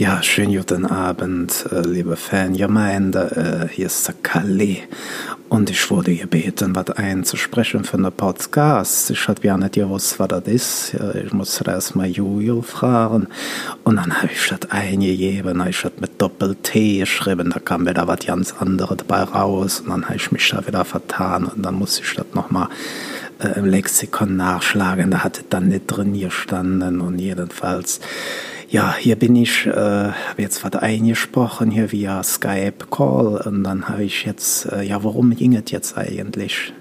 Ja, schönen guten Abend, äh, liebe Fangemeinde. Äh, hier ist Sakali und ich wurde gebeten, was einzusprechen für einen Podcast. Ich hatte ja nicht gewusst, was das ist. Ich musste erst mal Jojo fragen und dann habe ich das eingegeben. Ich hatte mit Doppel-T geschrieben, da kam wieder was ganz anderes dabei raus und dann habe ich mich da wieder vertan und dann musste ich das nochmal äh, im Lexikon nachschlagen. Da hatte dann nicht drin gestanden und jedenfalls ja, hier bin ich, äh, habe jetzt was eingesprochen hier via Skype Call und dann habe ich jetzt, äh, ja, worum ging es jetzt eigentlich?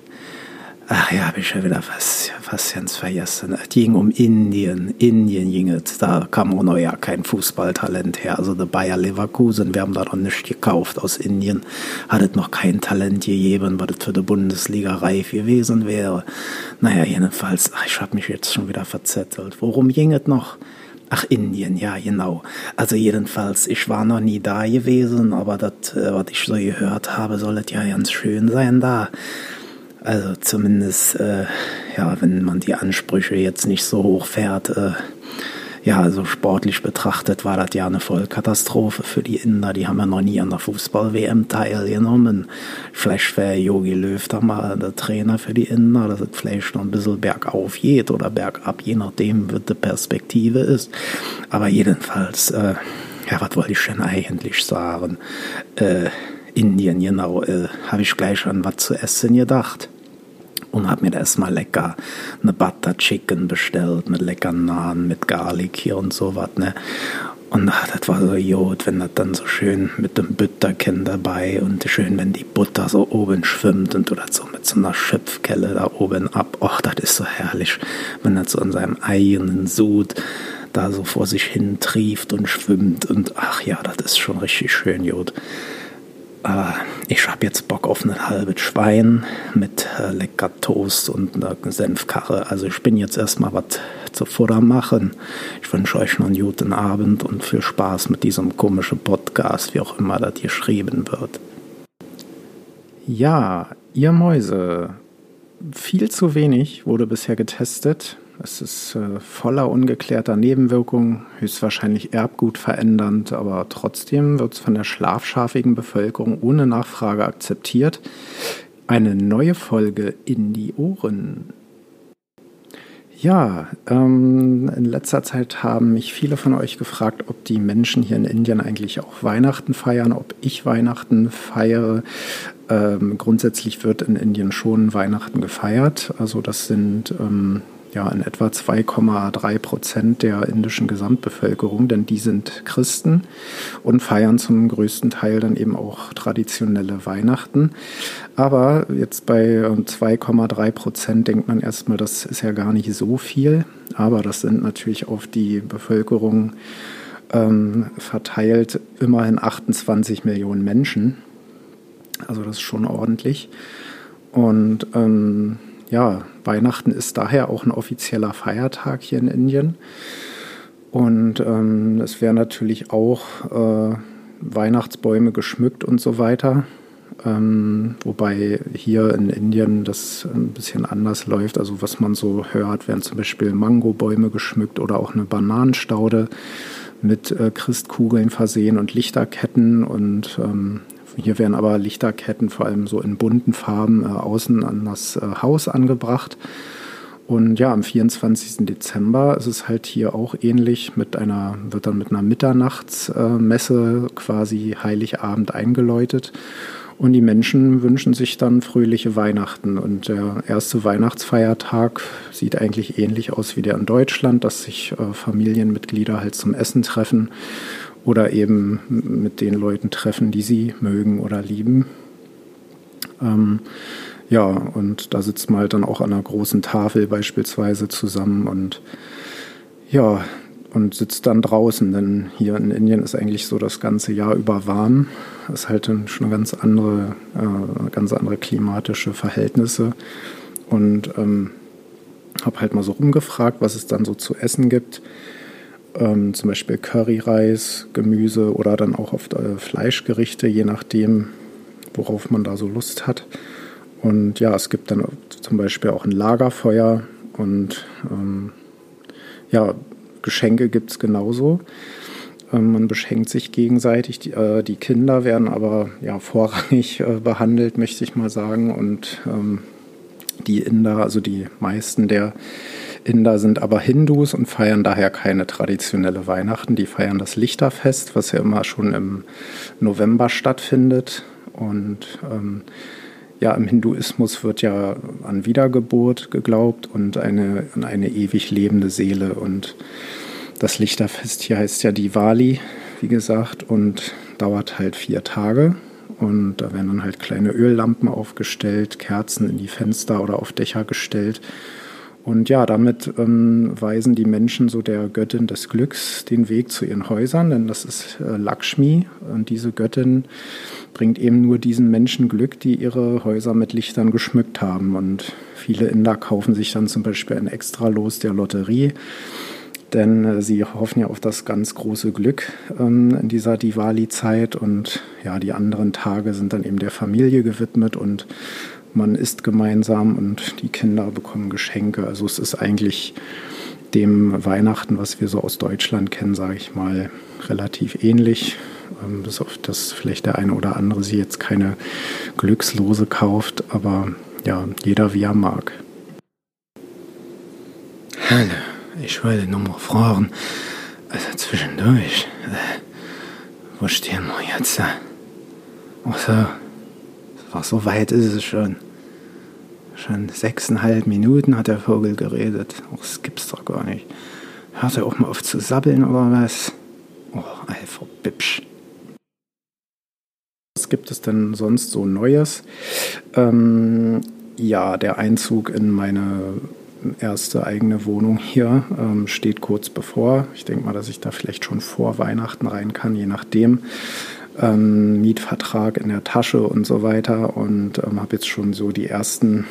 Ach ja, habe ich schon wieder fast, fast ganz vergessen. Es ging um Indien. Indien ging es. Da kam auch noch ja kein Fußballtalent her. Also der Bayer Leverkusen, wir haben da noch nicht gekauft aus Indien. Hat es noch kein Talent gegeben, was für die Bundesliga reif gewesen wäre. Naja, jedenfalls, ach, ich habe mich jetzt schon wieder verzettelt. Worum ging es noch? Ach, Indien, ja, genau. Also jedenfalls, ich war noch nie da gewesen, aber das, äh, was ich so gehört habe, soll es ja ganz schön sein da. Also zumindest, äh, ja, wenn man die Ansprüche jetzt nicht so hoch fährt, äh, ja, also sportlich betrachtet war das ja eine Vollkatastrophe für die Inder. Die haben ja noch nie an der Fußball-WM teilgenommen. Vielleicht wäre Yogi Löw da mal der Trainer für die Inder, dass es vielleicht noch ein bisschen bergauf geht oder bergab, je nachdem, wie die Perspektive ist. Aber jedenfalls, äh, ja, was wollte ich denn eigentlich sagen? Äh, Indien, genau, äh, habe ich gleich an was zu essen gedacht und habe mir erstmal lecker eine Butter Chicken bestellt mit leckeren Naan, mit Garlic hier und so was, ne? Und ach, das war so Jod, wenn das dann so schön mit dem Butterken dabei und schön, wenn die Butter so oben schwimmt und du das so mit so einer Schöpfkelle da oben ab. Och, das ist so herrlich, wenn das so in seinem eigenen Sud da so vor sich hin trieft und schwimmt und ach ja, das ist schon richtig schön, Jod. Äh, ich habe jetzt Bock auf ein halbes Schwein mit äh, lecker Toast und einer Senfkarre. Also ich bin jetzt erstmal was zu Futter machen. Ich wünsche euch noch einen guten Abend und viel Spaß mit diesem komischen Podcast, wie auch immer das geschrieben wird. Ja, ihr Mäuse. Viel zu wenig wurde bisher getestet. Es ist äh, voller ungeklärter Nebenwirkungen, höchstwahrscheinlich Erbgut verändernd, aber trotzdem wird es von der schlafschafigen Bevölkerung ohne Nachfrage akzeptiert. Eine neue Folge in die Ohren. Ja, ähm, in letzter Zeit haben mich viele von euch gefragt, ob die Menschen hier in Indien eigentlich auch Weihnachten feiern, ob ich Weihnachten feiere. Ähm, grundsätzlich wird in Indien schon Weihnachten gefeiert. Also das sind ähm, ja, in etwa 2,3 Prozent der indischen Gesamtbevölkerung, denn die sind Christen und feiern zum größten Teil dann eben auch traditionelle Weihnachten. Aber jetzt bei 2,3 Prozent denkt man erstmal, das ist ja gar nicht so viel, aber das sind natürlich auf die Bevölkerung ähm, verteilt immerhin 28 Millionen Menschen. Also das ist schon ordentlich. Und ähm, ja, Weihnachten ist daher auch ein offizieller Feiertag hier in Indien. Und ähm, es werden natürlich auch äh, Weihnachtsbäume geschmückt und so weiter. Ähm, wobei hier in Indien das ein bisschen anders läuft. Also was man so hört, werden zum Beispiel Mangobäume geschmückt oder auch eine Bananenstaude mit äh, Christkugeln versehen und Lichterketten und ähm, hier werden aber Lichterketten vor allem so in bunten Farben äh, außen an das äh, Haus angebracht. Und ja, am 24. Dezember ist es halt hier auch ähnlich mit einer, wird dann mit einer Mitternachtsmesse äh, quasi Heiligabend eingeläutet. Und die Menschen wünschen sich dann fröhliche Weihnachten. Und der erste Weihnachtsfeiertag sieht eigentlich ähnlich aus wie der in Deutschland, dass sich äh, Familienmitglieder halt zum Essen treffen oder eben mit den Leuten treffen, die sie mögen oder lieben. Ähm, ja, und da sitzt man halt dann auch an einer großen Tafel beispielsweise zusammen und ja, und sitzt dann draußen, denn hier in Indien ist eigentlich so das ganze Jahr über warm. Das ist halt schon eine ganz andere, äh, ganz andere klimatische Verhältnisse. Und ähm, habe halt mal so rumgefragt, was es dann so zu essen gibt ähm, zum Beispiel Curryreis, Gemüse oder dann auch oft äh, Fleischgerichte, je nachdem, worauf man da so Lust hat. Und ja, es gibt dann zum Beispiel auch ein Lagerfeuer und ähm, ja, Geschenke gibt es genauso. Ähm, man beschenkt sich gegenseitig. Die, äh, die, Kinder werden aber ja vorrangig äh, behandelt, möchte ich mal sagen. Und ähm, die Inder, also die meisten der Inder sind aber Hindus und feiern daher keine traditionelle Weihnachten. Die feiern das Lichterfest, was ja immer schon im November stattfindet. Und ähm, ja, im Hinduismus wird ja an Wiedergeburt geglaubt und eine, an eine ewig lebende Seele. Und das Lichterfest hier heißt ja Diwali, wie gesagt, und dauert halt vier Tage. Und da werden dann halt kleine Öllampen aufgestellt, Kerzen in die Fenster oder auf Dächer gestellt. Und ja, damit ähm, weisen die Menschen so der Göttin des Glücks den Weg zu ihren Häusern, denn das ist äh, Lakshmi. Und diese Göttin bringt eben nur diesen Menschen Glück, die ihre Häuser mit Lichtern geschmückt haben. Und viele Inder kaufen sich dann zum Beispiel ein Extralos der Lotterie denn äh, sie hoffen ja auf das ganz große Glück ähm, in dieser Diwali-Zeit und ja, die anderen Tage sind dann eben der Familie gewidmet und man isst gemeinsam und die Kinder bekommen Geschenke. Also es ist eigentlich dem Weihnachten, was wir so aus Deutschland kennen, sage ich mal, relativ ähnlich. Ähm, bis auf das vielleicht der eine oder andere sie jetzt keine Glückslose kauft, aber ja, jeder wie er mag. Hallo. Ich wollte nur mal fragen, also zwischendurch, äh, wo stehen wir jetzt? Ach so, war so weit ist es schon. Schon sechseinhalb Minuten hat der Vogel geredet. Ach, das gibt's doch gar nicht. Hört er auch mal auf zu sabbeln oder was? Oh, Alpha Bipsch. Was gibt es denn sonst so Neues? Ähm, ja, der Einzug in meine erste eigene Wohnung hier ähm, steht kurz bevor. Ich denke mal, dass ich da vielleicht schon vor Weihnachten rein kann, je nachdem. Ähm, Mietvertrag in der Tasche und so weiter und ähm, habe jetzt schon so die ersten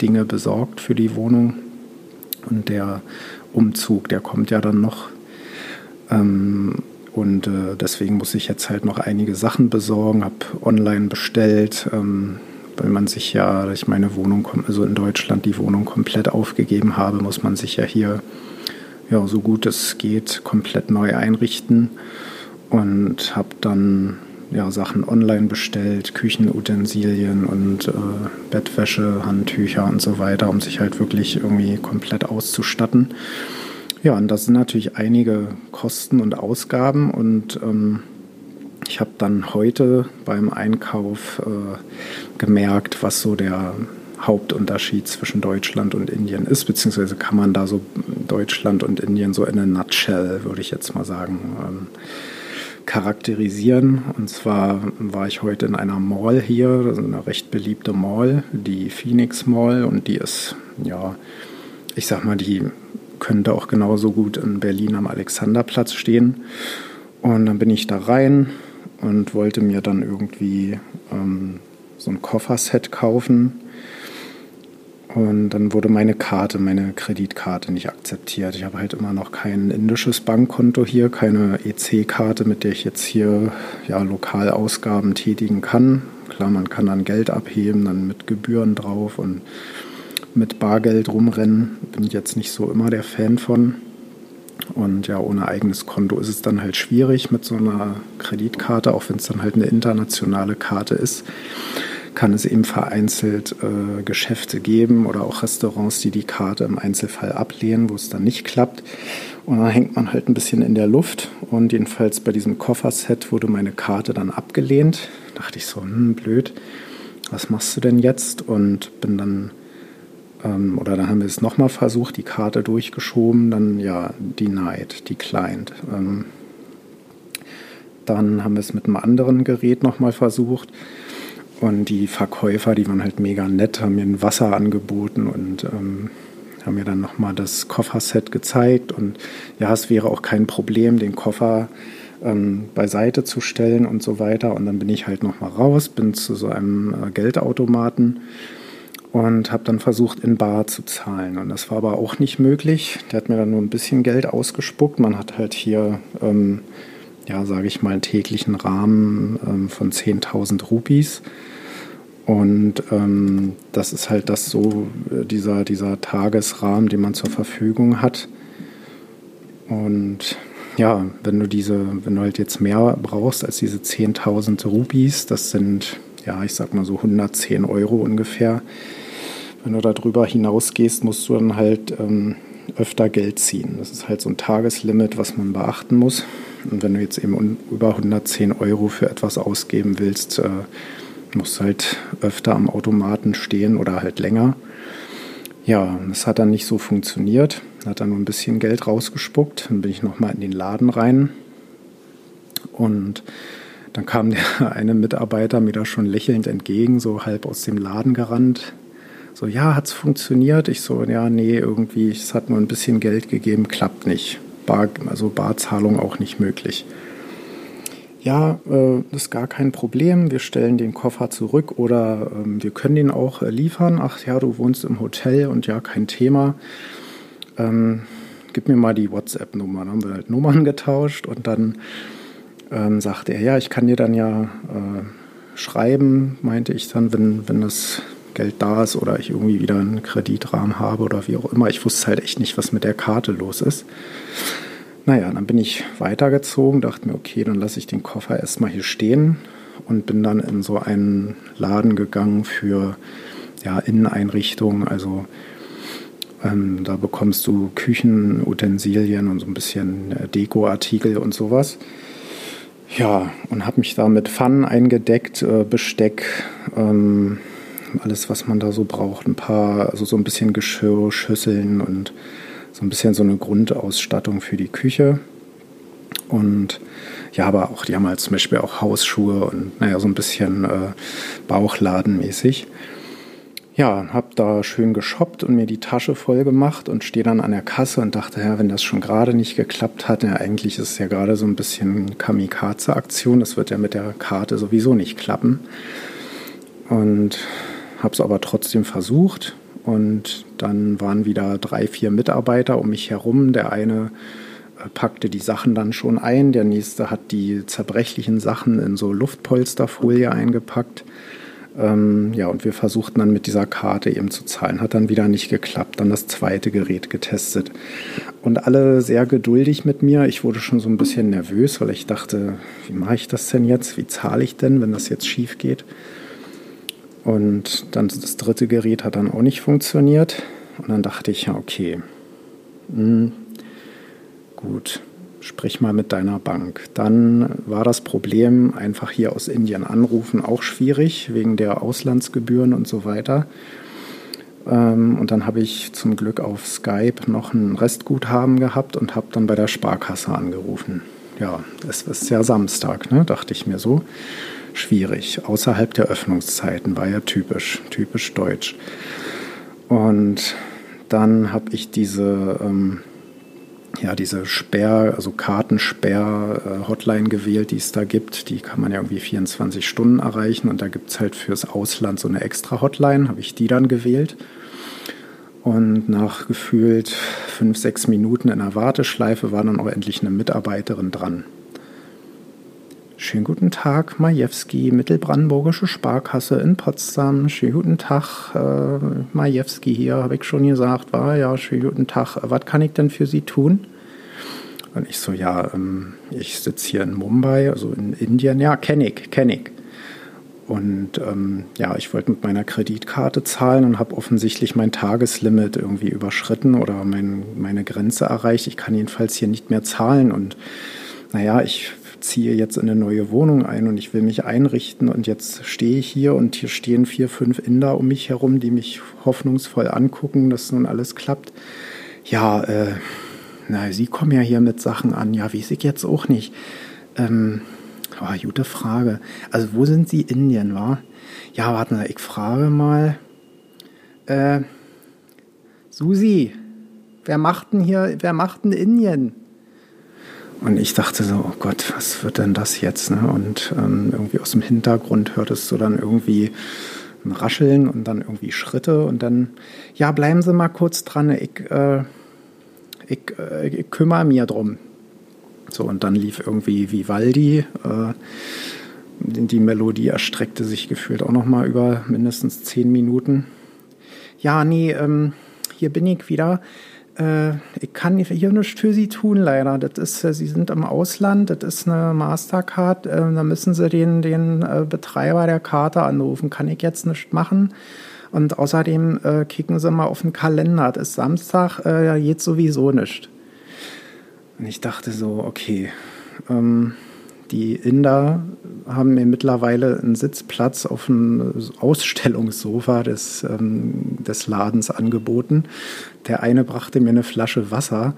Dinge besorgt für die Wohnung. Und der Umzug, der kommt ja dann noch. Ähm, und äh, deswegen muss ich jetzt halt noch einige Sachen besorgen, habe online bestellt, ähm, weil man sich ja, dass ich meine Wohnung, also in Deutschland die Wohnung komplett aufgegeben habe, muss man sich ja hier ja, so gut es geht komplett neu einrichten und habe dann ja, Sachen online bestellt, Küchenutensilien und äh, Bettwäsche, Handtücher und so weiter, um sich halt wirklich irgendwie komplett auszustatten. Ja, und das sind natürlich einige Kosten und Ausgaben und ähm, ich habe dann heute beim Einkauf äh, gemerkt, was so der Hauptunterschied zwischen Deutschland und Indien ist, beziehungsweise kann man da so Deutschland und Indien so in a nutshell, würde ich jetzt mal sagen, ähm, charakterisieren. Und zwar war ich heute in einer Mall hier, ist eine recht beliebte Mall, die Phoenix Mall, und die ist, ja, ich sag mal, die könnte auch genauso gut in Berlin am Alexanderplatz stehen. Und dann bin ich da rein, und wollte mir dann irgendwie ähm, so ein Kofferset kaufen. Und dann wurde meine Karte, meine Kreditkarte nicht akzeptiert. Ich habe halt immer noch kein indisches Bankkonto hier, keine EC-Karte, mit der ich jetzt hier ja, lokal Ausgaben tätigen kann. Klar, man kann dann Geld abheben, dann mit Gebühren drauf und mit Bargeld rumrennen. Bin ich jetzt nicht so immer der Fan von. Und ja, ohne eigenes Konto ist es dann halt schwierig mit so einer Kreditkarte, auch wenn es dann halt eine internationale Karte ist, kann es eben vereinzelt äh, Geschäfte geben oder auch Restaurants, die die Karte im Einzelfall ablehnen, wo es dann nicht klappt. Und dann hängt man halt ein bisschen in der Luft. Und jedenfalls bei diesem Kofferset wurde meine Karte dann abgelehnt. Da dachte ich so, hm, blöd, was machst du denn jetzt? Und bin dann ähm, oder dann haben wir es nochmal versucht, die Karte durchgeschoben, dann ja, denied, declined. Ähm, dann haben wir es mit einem anderen Gerät nochmal versucht. Und die Verkäufer, die waren halt mega nett, haben mir ein Wasser angeboten und ähm, haben mir dann nochmal das Kofferset gezeigt. Und ja, es wäre auch kein Problem, den Koffer ähm, beiseite zu stellen und so weiter. Und dann bin ich halt nochmal raus, bin zu so einem äh, Geldautomaten und habe dann versucht, in Bar zu zahlen. Und das war aber auch nicht möglich. Der hat mir dann nur ein bisschen Geld ausgespuckt. Man hat halt hier, ähm, ja, sage ich mal, täglichen Rahmen ähm, von 10.000 Rupees. Und ähm, das ist halt das so, äh, dieser, dieser Tagesrahmen, den man zur Verfügung hat. Und ja, wenn du diese, wenn du halt jetzt mehr brauchst als diese 10.000 Rupees, das sind, ja, ich sag mal so 110 Euro ungefähr. Wenn du darüber hinausgehst, musst du dann halt ähm, öfter Geld ziehen. Das ist halt so ein Tageslimit, was man beachten muss. Und wenn du jetzt eben über 110 Euro für etwas ausgeben willst, äh, musst du halt öfter am Automaten stehen oder halt länger. Ja, das hat dann nicht so funktioniert. Hat dann nur ein bisschen Geld rausgespuckt. Dann bin ich nochmal in den Laden rein. Und dann kam der eine Mitarbeiter mir da schon lächelnd entgegen, so halb aus dem Laden gerannt. So, ja, hat's funktioniert? Ich so, ja, nee, irgendwie, es hat nur ein bisschen Geld gegeben, klappt nicht. Bar, also Barzahlung auch nicht möglich. Ja, äh, ist gar kein Problem. Wir stellen den Koffer zurück oder ähm, wir können den auch äh, liefern. Ach ja, du wohnst im Hotel und ja, kein Thema. Ähm, gib mir mal die WhatsApp-Nummer. Dann haben wir halt Nummern getauscht und dann ähm, sagte er, ja, ich kann dir dann ja äh, schreiben, meinte ich dann, wenn, wenn das Geld da ist oder ich irgendwie wieder einen Kreditrahmen habe oder wie auch immer. Ich wusste halt echt nicht, was mit der Karte los ist. Naja, dann bin ich weitergezogen, dachte mir, okay, dann lasse ich den Koffer erstmal hier stehen und bin dann in so einen Laden gegangen für ja, Inneneinrichtungen. Also ähm, da bekommst du Küchenutensilien und so ein bisschen äh, Dekoartikel und sowas. Ja, und habe mich da mit Pfannen eingedeckt, äh, Besteck, ähm, alles, was man da so braucht. Ein paar, also so ein bisschen Geschirr, Schüsseln und so ein bisschen so eine Grundausstattung für die Küche. Und ja, aber auch, die haben halt zum Beispiel auch Hausschuhe und naja, so ein bisschen äh, Bauchladenmäßig. Ja, hab da schön geshoppt und mir die Tasche voll gemacht und stehe dann an der Kasse und dachte, ja, wenn das schon gerade nicht geklappt hat, ja, eigentlich ist es ja gerade so ein bisschen Kamikaze-Aktion, das wird ja mit der Karte sowieso nicht klappen. Und habe es aber trotzdem versucht und dann waren wieder drei, vier Mitarbeiter um mich herum. Der eine äh, packte die Sachen dann schon ein, der nächste hat die zerbrechlichen Sachen in so Luftpolsterfolie eingepackt. Ähm, ja, und wir versuchten dann mit dieser Karte eben zu zahlen. Hat dann wieder nicht geklappt. Dann das zweite Gerät getestet. Und alle sehr geduldig mit mir. Ich wurde schon so ein bisschen nervös, weil ich dachte, wie mache ich das denn jetzt? Wie zahle ich denn, wenn das jetzt schief geht? Und dann das dritte Gerät hat dann auch nicht funktioniert. Und dann dachte ich, ja, okay, hm, gut, sprich mal mit deiner Bank. Dann war das Problem einfach hier aus Indien anrufen auch schwierig, wegen der Auslandsgebühren und so weiter. Ähm, und dann habe ich zum Glück auf Skype noch ein Restguthaben gehabt und habe dann bei der Sparkasse angerufen. Ja, es ist ja Samstag, ne? dachte ich mir so schwierig. Außerhalb der Öffnungszeiten war ja typisch, typisch deutsch. Und dann habe ich diese, ähm, ja, diese Sperr, also Kartensperr-Hotline äh, gewählt, die es da gibt. Die kann man ja irgendwie 24 Stunden erreichen und da gibt es halt fürs Ausland so eine extra Hotline, habe ich die dann gewählt. Und nach gefühlt fünf, sechs Minuten in der Warteschleife war dann auch endlich eine Mitarbeiterin dran. Schönen guten Tag, Majewski, Mittelbrandenburgische Sparkasse in Potsdam. Schönen guten Tag, äh, Majewski hier, habe ich schon gesagt. War ja, schönen guten Tag. Was kann ich denn für Sie tun? Und ich so, ja, ähm, ich sitze hier in Mumbai, also in Indien. Ja, kenne ich, kenne ich. Und ähm, ja, ich wollte mit meiner Kreditkarte zahlen und habe offensichtlich mein Tageslimit irgendwie überschritten oder mein, meine Grenze erreicht. Ich kann jedenfalls hier nicht mehr zahlen und naja, ich ziehe jetzt in eine neue Wohnung ein und ich will mich einrichten und jetzt stehe ich hier und hier stehen vier, fünf Inder um mich herum, die mich hoffnungsvoll angucken, dass nun alles klappt. Ja, äh, na, Sie kommen ja hier mit Sachen an. Ja, weiß ich jetzt auch nicht. Ähm, oh, gute Frage. Also, wo sind Sie Indien, war? Ja, warte mal, ich frage mal. Äh, Susi, wer macht denn hier, wer macht denn Indien? Und ich dachte so, oh Gott, was wird denn das jetzt? Ne? Und ähm, irgendwie aus dem Hintergrund hörtest du dann irgendwie ein Rascheln und dann irgendwie Schritte und dann, ja, bleiben Sie mal kurz dran, ich, äh, ich, äh, ich kümmere mir drum. So, und dann lief irgendwie Vivaldi. Äh, die Melodie erstreckte sich gefühlt auch noch mal über mindestens zehn Minuten. Ja, nee, ähm, hier bin ich wieder äh, ich kann hier nichts für Sie tun, leider. Das ist, äh, Sie sind im Ausland, das ist eine Mastercard, äh, da müssen Sie den, den äh, Betreiber der Karte anrufen. Kann ich jetzt nicht machen. Und außerdem äh, kicken Sie mal auf den Kalender. Das ist Samstag, äh, geht sowieso nicht. Und ich dachte so, okay, ähm, die Inder haben mir mittlerweile einen Sitzplatz auf dem Ausstellungssofa des, ähm, des Ladens angeboten. Der eine brachte mir eine Flasche Wasser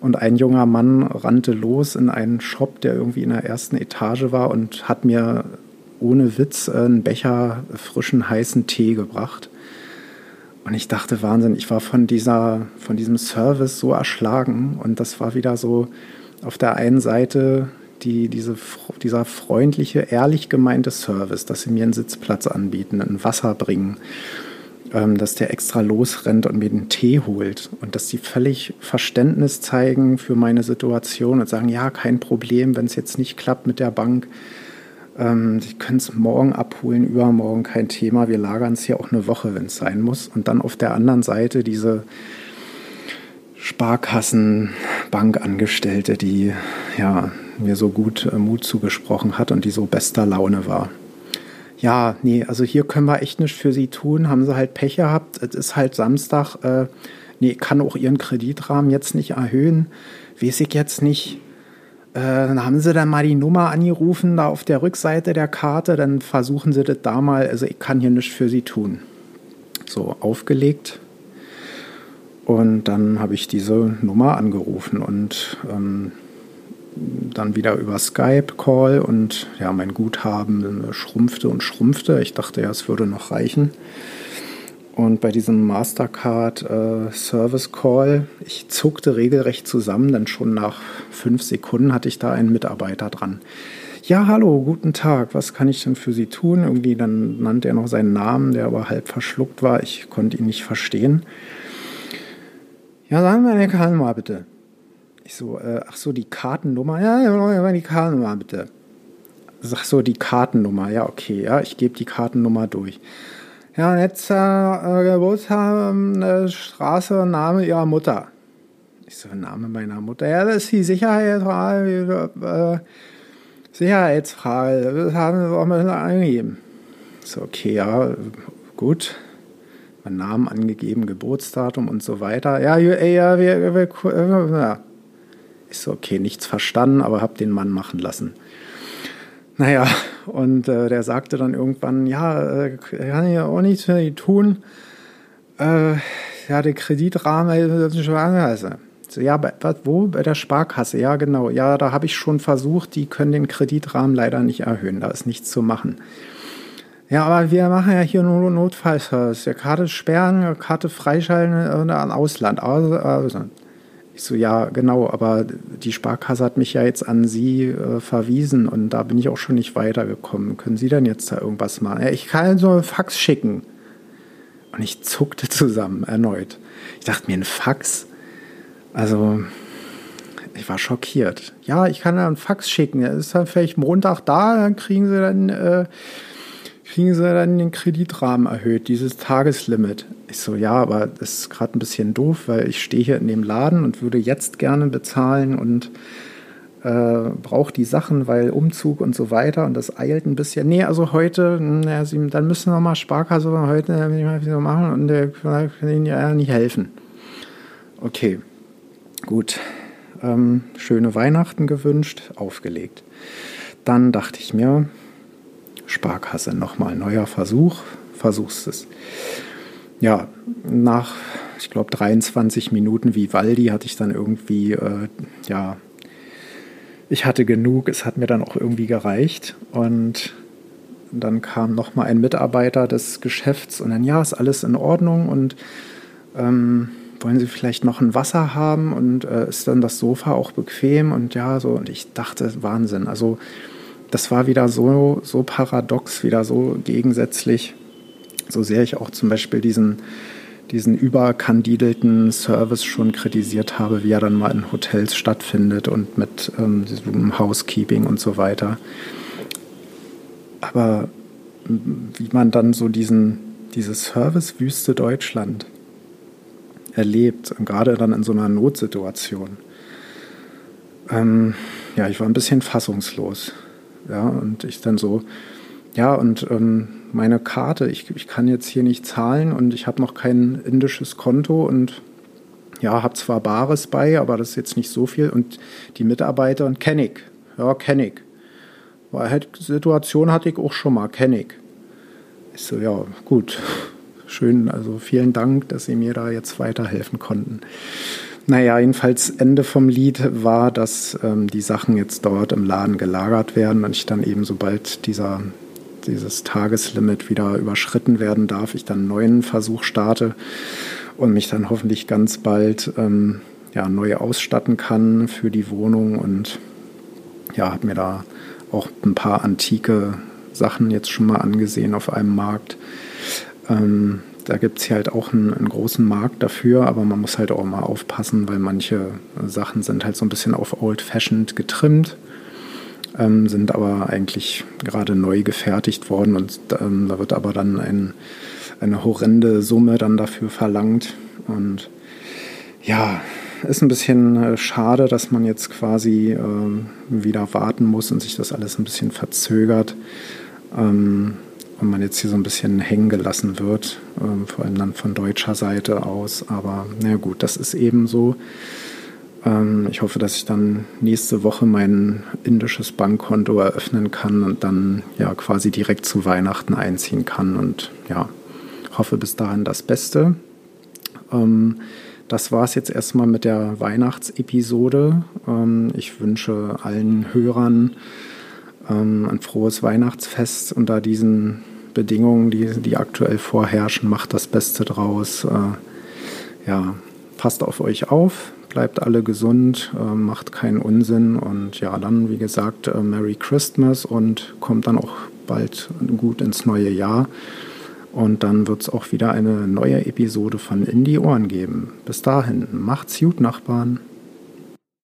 und ein junger Mann rannte los in einen Shop, der irgendwie in der ersten Etage war und hat mir ohne Witz einen Becher frischen heißen Tee gebracht. Und ich dachte, Wahnsinn, ich war von, dieser, von diesem Service so erschlagen. Und das war wieder so auf der einen Seite die, diese, dieser freundliche, ehrlich gemeinte Service, dass sie mir einen Sitzplatz anbieten, ein Wasser bringen, ähm, dass der extra losrennt und mir den Tee holt und dass sie völlig Verständnis zeigen für meine Situation und sagen, ja, kein Problem, wenn es jetzt nicht klappt mit der Bank. Ähm, sie können es morgen abholen, übermorgen kein Thema. Wir lagern es hier auch eine Woche, wenn es sein muss. Und dann auf der anderen Seite diese Sparkassen, Bankangestellte, die ja mir so gut äh, Mut zugesprochen hat und die so bester Laune war. Ja, nee, also hier können wir echt nichts für sie tun. Haben sie halt Pech gehabt. Es ist halt Samstag. Äh, nee, kann auch ihren Kreditrahmen jetzt nicht erhöhen. Weiß ich jetzt nicht. Äh, dann haben sie dann mal die Nummer angerufen, da auf der Rückseite der Karte. Dann versuchen sie das da mal. Also ich kann hier nichts für sie tun. So, aufgelegt. Und dann habe ich diese Nummer angerufen und ähm, dann wieder über Skype-Call und ja, mein Guthaben schrumpfte und schrumpfte. Ich dachte ja, es würde noch reichen. Und bei diesem Mastercard äh, Service Call, ich zuckte regelrecht zusammen, denn schon nach fünf Sekunden hatte ich da einen Mitarbeiter dran. Ja, hallo, guten Tag, was kann ich denn für Sie tun? Irgendwie dann nannte er noch seinen Namen, der aber halb verschluckt war. Ich konnte ihn nicht verstehen. Ja, sagen wir eine Kalma bitte. Ich so, äh, ach so, die Kartennummer. Ja, ja, die Kartennummer bitte. Sag so, die Kartennummer. Ja, okay, ja, ich gebe die Kartennummer durch. Ja, jetzt äh, Geburtstag, äh, Straße, Name ihrer Mutter. Ich so, Name meiner Mutter. Ja, das ist die Sicherheitsfrage. Äh, Sicherheitsfrage. Das haben sie auch mal eingegeben. So, okay, ja, gut. Mein Namen angegeben, Geburtsdatum und so weiter. Ja, ja, wir, wir, wir, ja. Ich so, okay, nichts verstanden, aber habe den Mann machen lassen. Naja, und äh, der sagte dann irgendwann, ja, äh, kann ich auch nichts für die tun. Äh, ja, der Kreditrahmen ist eine Sparkasse. So, ja, bei, wo? Bei der Sparkasse, ja, genau. Ja, da habe ich schon versucht, die können den Kreditrahmen leider nicht erhöhen, da ist nichts zu machen. Ja, aber wir machen ja hier nur Notfallservice. Ja, Karte sperren, Karte freischalten äh, an Ausland. Also, also, ich so, ja, genau, aber die Sparkasse hat mich ja jetzt an Sie äh, verwiesen und da bin ich auch schon nicht weitergekommen. Können Sie denn jetzt da irgendwas machen? Ja, ich kann so einen Fax schicken. Und ich zuckte zusammen erneut. Ich dachte mir, ein Fax? Also, ich war schockiert. Ja, ich kann da einen Fax schicken. Er ist dann vielleicht Montag da, dann kriegen Sie dann. Äh, kriegen sie dann den Kreditrahmen erhöht, dieses Tageslimit. Ich so, ja, aber das ist gerade ein bisschen doof, weil ich stehe hier in dem Laden und würde jetzt gerne bezahlen und äh, brauche die Sachen, weil Umzug und so weiter und das eilt ein bisschen. Nee, also heute, na, sie, dann müssen wir mal Sparkasse heute mal wieder machen und der kann Ihnen ja nicht helfen. Okay, gut. Ähm, schöne Weihnachten gewünscht, aufgelegt. Dann dachte ich mir, Sparkasse. Nochmal neuer Versuch, versuchst es. Ja, nach, ich glaube, 23 Minuten Vivaldi hatte ich dann irgendwie, äh, ja, ich hatte genug, es hat mir dann auch irgendwie gereicht. Und dann kam nochmal ein Mitarbeiter des Geschäfts und dann, ja, ist alles in Ordnung und ähm, wollen Sie vielleicht noch ein Wasser haben und äh, ist dann das Sofa auch bequem und ja, so. Und ich dachte, Wahnsinn. Also das war wieder so, so paradox, wieder so gegensätzlich. So sehr ich auch zum Beispiel diesen, diesen überkandidelten Service schon kritisiert habe, wie er dann mal in Hotels stattfindet und mit ähm, diesem Housekeeping und so weiter. Aber wie man dann so diesen, diese Servicewüste Deutschland erlebt, gerade dann in so einer Notsituation. Ähm, ja, ich war ein bisschen fassungslos. Ja, und ich dann so, ja, und ähm, meine Karte, ich, ich kann jetzt hier nicht zahlen und ich habe noch kein indisches Konto und ja, habe zwar Bares bei, aber das ist jetzt nicht so viel. Und die Mitarbeiter, und kenne ich, ja, kenne ich. Weil halt Situation hatte ich auch schon mal, kenne ich. Ich so, ja, gut, schön, also vielen Dank, dass Sie mir da jetzt weiterhelfen konnten. Naja, jedenfalls Ende vom Lied war, dass ähm, die Sachen jetzt dort im Laden gelagert werden und ich dann eben, sobald dieser, dieses Tageslimit wieder überschritten werden darf, ich dann einen neuen Versuch starte und mich dann hoffentlich ganz bald ähm, ja, neu ausstatten kann für die Wohnung und ja, habe mir da auch ein paar antike Sachen jetzt schon mal angesehen auf einem Markt. Ähm, da gibt es hier halt auch einen, einen, großen Markt dafür, aber man muss halt auch mal aufpassen, weil manche Sachen sind halt so ein bisschen auf Old-Fashioned getrimmt, ähm, sind aber eigentlich gerade neu gefertigt worden und ähm, da wird aber dann ein, eine horrende Summe dann dafür verlangt. Und ja, ist ein bisschen äh, schade, dass man jetzt quasi äh, wieder warten muss und sich das alles ein bisschen verzögert. Ähm, und man jetzt hier so ein bisschen hängen gelassen wird, ähm, vor allem dann von deutscher Seite aus. Aber na gut, das ist eben so. Ähm, ich hoffe, dass ich dann nächste Woche mein indisches Bankkonto eröffnen kann und dann ja quasi direkt zu Weihnachten einziehen kann und ja, hoffe bis dahin das Beste. Ähm, das war es jetzt erstmal mit der Weihnachtsepisode. Ähm, ich wünsche allen Hörern ähm, ein frohes Weihnachtsfest unter diesen Bedingungen, die, die aktuell vorherrschen. Macht das Beste draus. Äh, ja, passt auf euch auf, bleibt alle gesund, äh, macht keinen Unsinn und ja, dann, wie gesagt, äh, Merry Christmas und kommt dann auch bald gut ins neue Jahr. Und dann wird es auch wieder eine neue Episode von In die Ohren geben. Bis dahin, macht's gut, Nachbarn.